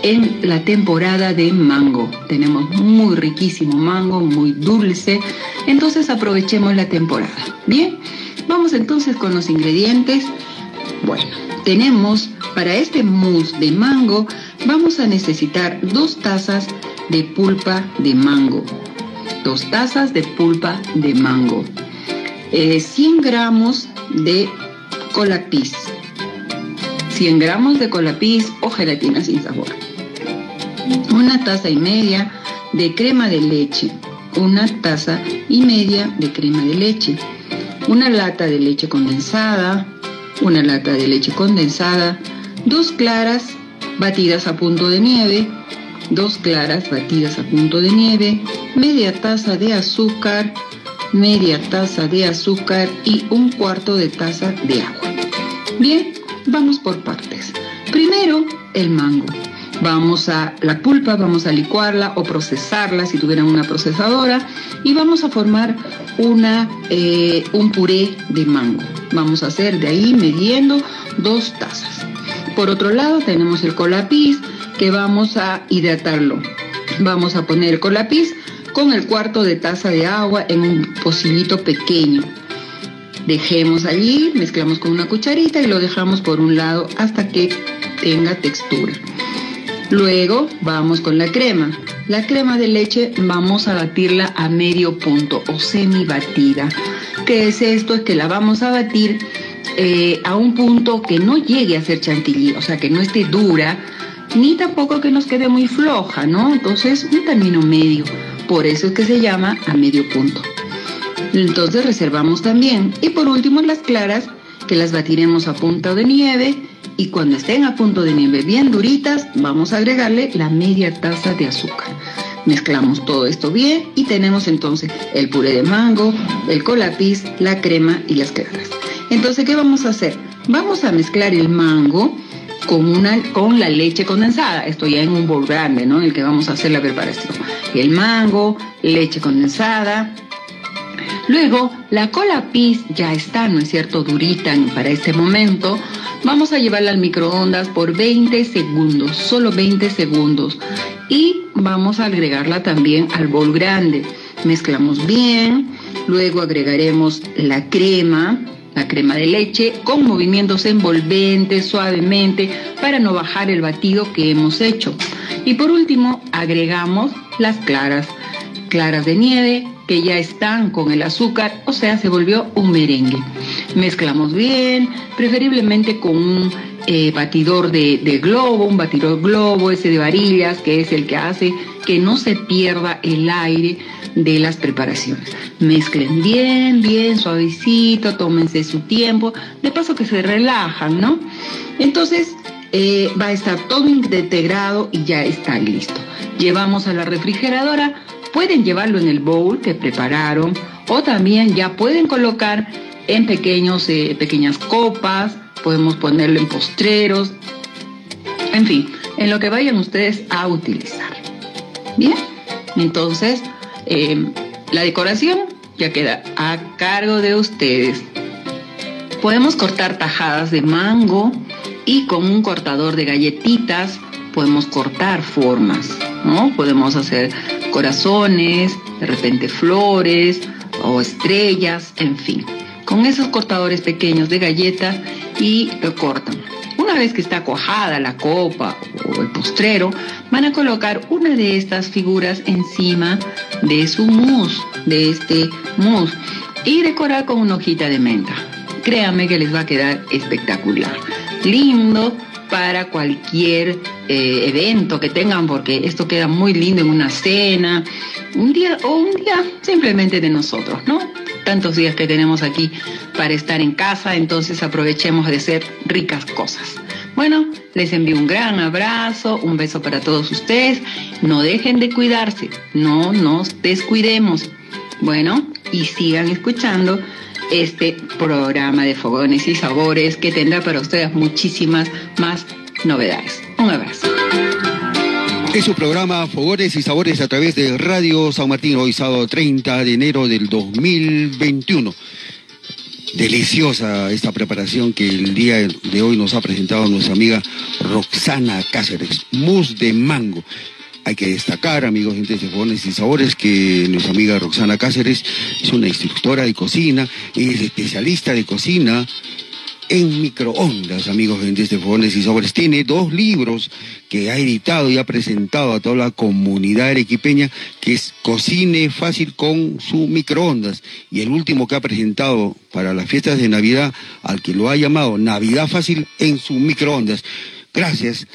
en la temporada de mango. Tenemos muy riquísimo mango, muy dulce. Entonces aprovechemos la temporada. Bien, vamos entonces con los ingredientes. Bueno, tenemos para este mousse de mango vamos a necesitar dos tazas de pulpa de mango. Dos tazas de pulpa de mango. 100 eh, gramos de colapis. 100 gramos de colapis o gelatina sin sabor. Una taza y media de crema de leche. Una taza y media de crema de leche. Una lata de leche condensada. Una lata de leche condensada dos claras batidas a punto de nieve, dos claras batidas a punto de nieve, media taza de azúcar, media taza de azúcar y un cuarto de taza de agua. Bien, vamos por partes. Primero, el mango. Vamos a la pulpa, vamos a licuarla o procesarla si tuvieran una procesadora y vamos a formar una, eh, un puré de mango. Vamos a hacer de ahí midiendo dos tazas. Por otro lado tenemos el colapis que vamos a hidratarlo. Vamos a poner el colapis con el cuarto de taza de agua en un pocillito pequeño. Dejemos allí, mezclamos con una cucharita y lo dejamos por un lado hasta que tenga textura. Luego vamos con la crema. La crema de leche vamos a batirla a medio punto o semi batida. ¿Qué es esto? Es que la vamos a batir eh, a un punto que no llegue a ser chantilly, o sea, que no esté dura, ni tampoco que nos quede muy floja, ¿no? Entonces, un término medio. Por eso es que se llama a medio punto. Entonces reservamos también. Y por último las claras, que las batiremos a punto de nieve. Y cuando estén a punto de nieve bien duritas, vamos a agregarle la media taza de azúcar. Mezclamos todo esto bien y tenemos entonces el puré de mango, el colapis, la crema y las claras. Entonces, ¿qué vamos a hacer? Vamos a mezclar el mango con, una, con la leche condensada. Esto ya en un bol grande, ¿no? En el que vamos a hacer la preparación. El mango, leche condensada. Luego, la cola pis ya está, ¿no es cierto?, durita para este momento. Vamos a llevarla al microondas por 20 segundos, solo 20 segundos. Y vamos a agregarla también al bol grande. Mezclamos bien, luego agregaremos la crema, la crema de leche con movimientos envolventes suavemente para no bajar el batido que hemos hecho. Y por último agregamos las claras, claras de nieve que ya están con el azúcar, o sea, se volvió un merengue. Mezclamos bien, preferiblemente con un eh, batidor de, globo, un batidor globo, ese de varillas, que es el que hace que no se pierda el aire de las preparaciones. Mezclen bien, bien, suavecito, tómense su tiempo, de paso que se relajan, ¿no? Entonces eh, va a estar todo integrado y ya está listo. Llevamos a la refrigeradora pueden llevarlo en el bowl que prepararon o también ya pueden colocar en pequeños, eh, pequeñas copas, podemos ponerlo en postreros, en fin, en lo que vayan ustedes a utilizar. Bien, entonces eh, la decoración ya queda a cargo de ustedes. Podemos cortar tajadas de mango y con un cortador de galletitas podemos cortar formas, ¿no? Podemos hacer corazones, de repente flores o estrellas, en fin. Con esos cortadores pequeños de galletas y lo cortan. Una vez que está cuajada la copa o el postrero, van a colocar una de estas figuras encima de su mousse, de este mousse, y decorar con una hojita de menta. Créanme que les va a quedar espectacular. Lindo para cualquier eh, evento que tengan, porque esto queda muy lindo en una cena, un día o un día simplemente de nosotros, ¿no? Tantos días que tenemos aquí para estar en casa, entonces aprovechemos de hacer ricas cosas. Bueno, les envío un gran abrazo, un beso para todos ustedes. No dejen de cuidarse, no nos descuidemos. Bueno, y sigan escuchando este programa de fogones y sabores que tendrá para ustedes muchísimas más novedades. Un abrazo. Es su programa Fogones y Sabores a través de Radio San Martín, hoy sábado 30 de enero del 2021. Deliciosa esta preparación que el día de hoy nos ha presentado nuestra amiga Roxana Cáceres, mousse de mango. Hay que destacar, amigos de Fogones y Sabores, que nuestra amiga Roxana Cáceres es una instructora de cocina, es especialista de cocina, en microondas, amigos de Fogones y Sabores. Tiene dos libros que ha editado y ha presentado a toda la comunidad arequipeña, que es Cocine Fácil con su microondas. Y el último que ha presentado para las fiestas de Navidad, al que lo ha llamado Navidad Fácil en su microondas. Gracias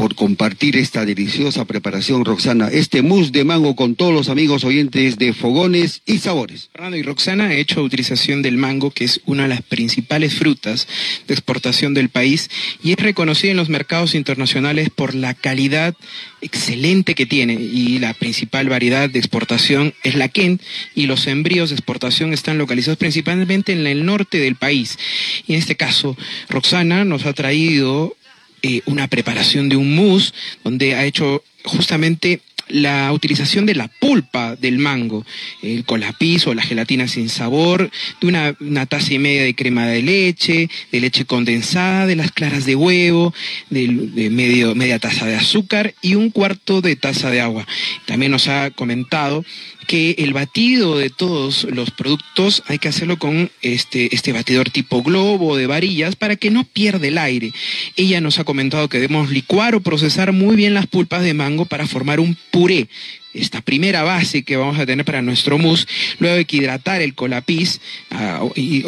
por compartir esta deliciosa preparación, Roxana. Este mousse de mango con todos los amigos oyentes de Fogones y Sabores. Fernando y Roxana ha hecho utilización del mango, que es una de las principales frutas de exportación del país y es reconocida en los mercados internacionales por la calidad excelente que tiene y la principal variedad de exportación es la Kent y los embrios de exportación están localizados principalmente en el norte del país. Y en este caso, Roxana nos ha traído eh, una preparación de un mousse donde ha hecho justamente la utilización de la pulpa del mango, el colapiz o la gelatina sin sabor, de una, una, taza y media de crema de leche, de leche condensada, de las claras de huevo, de, de medio, media taza de azúcar y un cuarto de taza de agua. También nos ha comentado que el batido de todos los productos hay que hacerlo con este, este batidor tipo globo de varillas para que no pierda el aire. Ella nos ha comentado que debemos licuar o procesar muy bien las pulpas de mango para formar un puré esta primera base que vamos a tener para nuestro mousse, luego hay que hidratar el colapiz ah,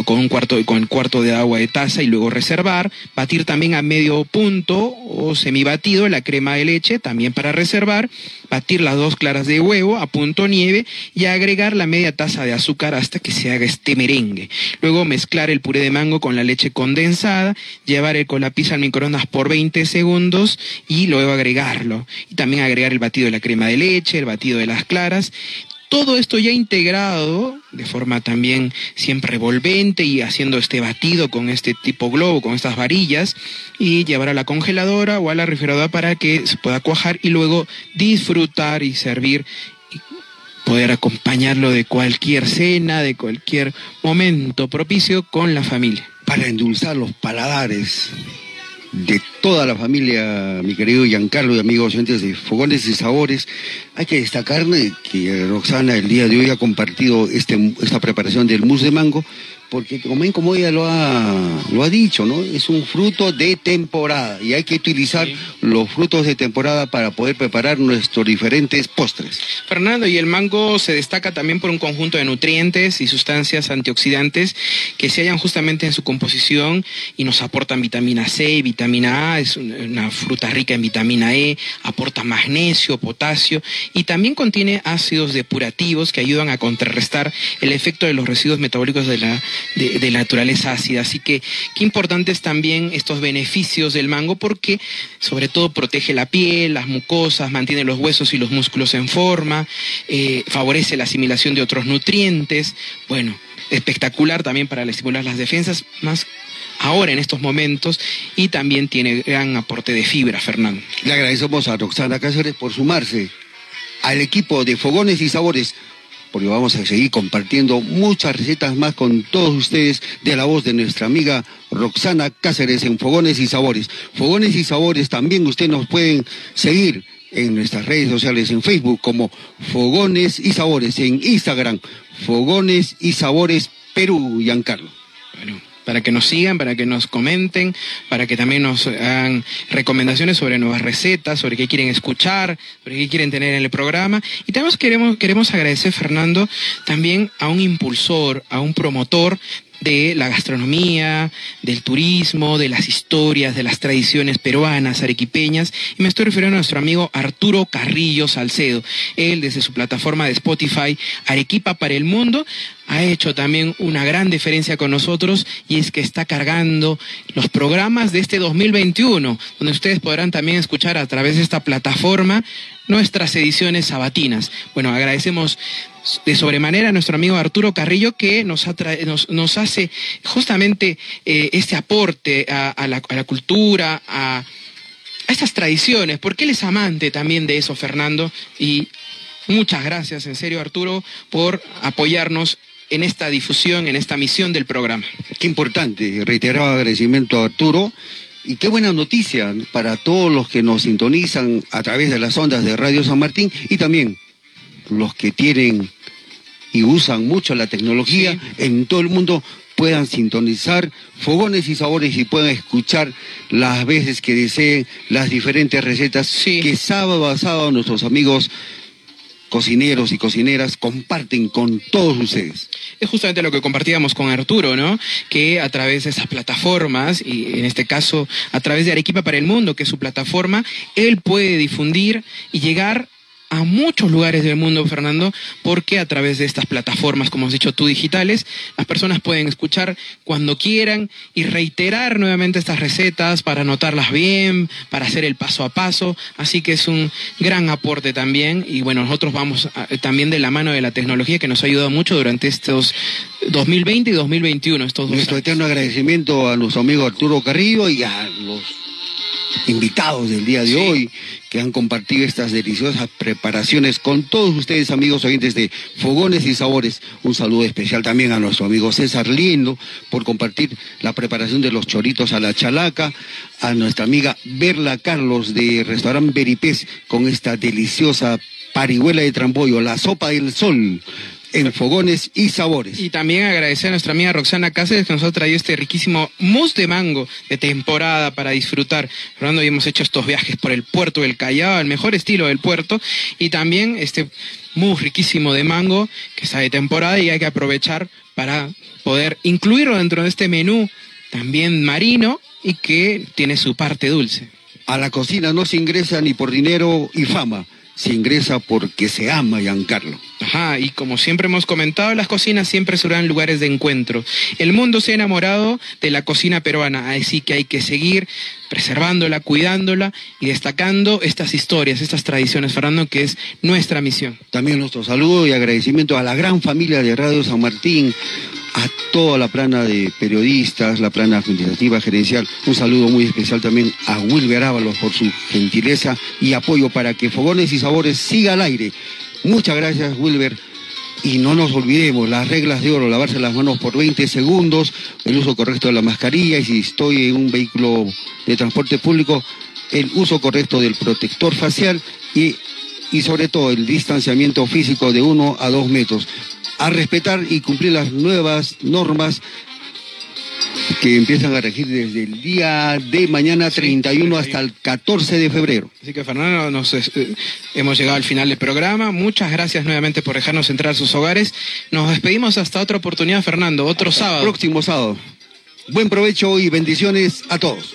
con un cuarto con el cuarto de agua de taza y luego reservar, batir también a medio punto o semibatido la crema de leche también para reservar, batir las dos claras de huevo a punto nieve y agregar la media taza de azúcar hasta que se haga este merengue. Luego mezclar el puré de mango con la leche condensada, llevar el colapiz al microondas por 20 segundos y luego agregarlo. Y también agregar el batido de la crema de leche, el batido de las claras. Todo esto ya integrado de forma también siempre revolvente y haciendo este batido con este tipo globo, con estas varillas, y llevar a la congeladora o a la refrigeradora para que se pueda cuajar y luego disfrutar y servir y poder acompañarlo de cualquier cena, de cualquier momento propicio con la familia. Para endulzar los paladares de toda la familia, mi querido Giancarlo y amigos oyentes de Fogones y Sabores, hay que destacar que Roxana el día de hoy ha compartido este, esta preparación del mousse de mango, porque como, como ella lo ha, lo ha dicho, ¿no? Es un fruto de temporada y hay que utilizar sí. los frutos de temporada para poder preparar nuestros diferentes postres. Fernando, y el mango se destaca también por un conjunto de nutrientes y sustancias antioxidantes que se hallan justamente en su composición y nos aportan vitamina C y vitamina A, es una fruta rica en vitamina E, aporta magnesio, potasio y también contiene ácidos depurativos que ayudan a contrarrestar el efecto de los residuos metabólicos de la de, naturaleza ácida. Así que qué importantes también estos beneficios del mango porque sobre todo protege la piel, las mucosas, mantiene los huesos y los músculos en forma, eh, favorece la asimilación de otros nutrientes. Bueno, espectacular también para estimular las defensas, más ahora en estos momentos y también tiene gran aporte de fibra, Fernando. Le agradecemos a Roxana Cáceres por sumarse al equipo de Fogones y Sabores, porque vamos a seguir compartiendo muchas recetas más con todos ustedes de la voz de nuestra amiga Roxana Cáceres en Fogones y Sabores. Fogones y Sabores también ustedes nos pueden seguir en nuestras redes sociales, en Facebook como Fogones y Sabores, en Instagram, Fogones y Sabores Perú, Giancarlo. Bueno para que nos sigan, para que nos comenten, para que también nos hagan recomendaciones sobre nuevas recetas, sobre qué quieren escuchar, sobre qué quieren tener en el programa. Y también queremos, queremos agradecer, Fernando, también a un impulsor, a un promotor de la gastronomía, del turismo, de las historias, de las tradiciones peruanas, arequipeñas, y me estoy refiriendo a nuestro amigo Arturo Carrillo Salcedo. Él, desde su plataforma de Spotify, Arequipa para el Mundo, ha hecho también una gran diferencia con nosotros y es que está cargando los programas de este 2021, donde ustedes podrán también escuchar a través de esta plataforma nuestras ediciones sabatinas. Bueno, agradecemos de sobremanera nuestro amigo Arturo Carrillo que nos, nos, hace justamente eh, este aporte a, la, cultura, a, a estas tradiciones, porque él es amante también de eso, Fernando, y muchas gracias, en serio, Arturo, por apoyarnos en esta difusión, en esta misión del programa. Qué importante, reiterado agradecimiento a Arturo. Y qué buena noticia para todos los que nos sintonizan a través de las ondas de Radio San Martín y también los que tienen y usan mucho la tecnología en todo el mundo puedan sintonizar fogones y sabores y puedan escuchar las veces que deseen las diferentes recetas que sábado a sábado nuestros amigos cocineros y cocineras comparten con todos ustedes. Es justamente lo que compartíamos con Arturo, ¿no? Que a través de esas plataformas, y en este caso a través de Arequipa para el Mundo, que es su plataforma, él puede difundir y llegar a muchos lugares del mundo, Fernando, porque a través de estas plataformas, como has dicho tú, digitales, las personas pueden escuchar cuando quieran y reiterar nuevamente estas recetas para anotarlas bien, para hacer el paso a paso. Así que es un gran aporte también. Y bueno, nosotros vamos también de la mano de la tecnología que nos ha ayudado mucho durante estos 2020 y 2021. Estos Nuestro eterno agradecimiento a nuestro amigo Arturo Carrillo y a los invitados del día de hoy que han compartido estas deliciosas preparaciones con todos ustedes, amigos oyentes de Fogones y Sabores. Un saludo especial también a nuestro amigo César Lindo por compartir la preparación de los choritos a la chalaca, a nuestra amiga Berla Carlos de Restaurante Beripés con esta deliciosa parihuela de trambollo, la sopa del sol en fogones y sabores. Y también agradecer a nuestra amiga Roxana Cáceres que nos ha traído este riquísimo mousse de mango de temporada para disfrutar. Fernando, y hemos hecho estos viajes por el puerto del Callao, el mejor estilo del puerto, y también este mousse riquísimo de mango que está de temporada y hay que aprovechar para poder incluirlo dentro de este menú también marino y que tiene su parte dulce. A la cocina no se ingresa ni por dinero y fama se ingresa porque se ama Giancarlo. Ajá, y como siempre hemos comentado, las cocinas siempre serán lugares de encuentro. El mundo se ha enamorado de la cocina peruana, así que hay que seguir preservándola, cuidándola y destacando estas historias, estas tradiciones, Fernando, que es nuestra misión. También nuestro saludo y agradecimiento a la gran familia de Radio San Martín, a toda la plana de periodistas, la plana administrativa gerencial. Un saludo muy especial también a Wilber Ábalos por su gentileza y apoyo para que Fogones y Sabores siga al aire. Muchas gracias, Wilber. Y no nos olvidemos, las reglas de oro, lavarse las manos por 20 segundos, el uso correcto de la mascarilla y si estoy en un vehículo de transporte público, el uso correcto del protector facial y, y sobre todo el distanciamiento físico de 1 a 2 metros a respetar y cumplir las nuevas normas que empiezan a regir desde el día de mañana 31 hasta el 14 de febrero. Así que Fernando, nos, eh, hemos llegado al final del programa. Muchas gracias nuevamente por dejarnos entrar a sus hogares. Nos despedimos hasta otra oportunidad, Fernando, otro sábado. Próximo sábado. Buen provecho y bendiciones a todos.